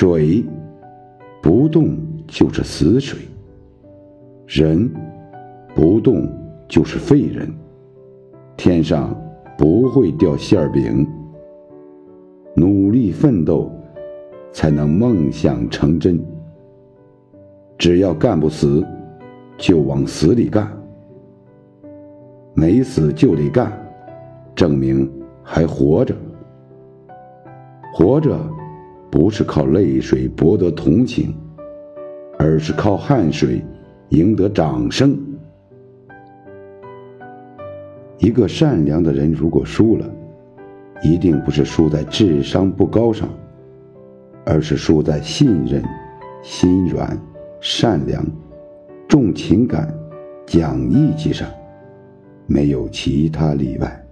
水不动就是死水，人不动就是废人。天上不会掉馅饼，努力奋斗才能梦想成真。只要干不死，就往死里干；没死就得干，证明还活着。活着不是靠泪水博得同情，而是靠汗水赢得掌声。一个善良的人如果输了，一定不是输在智商不高上，而是输在信任、心软。善良、重情感、讲义气上，没有其他例外。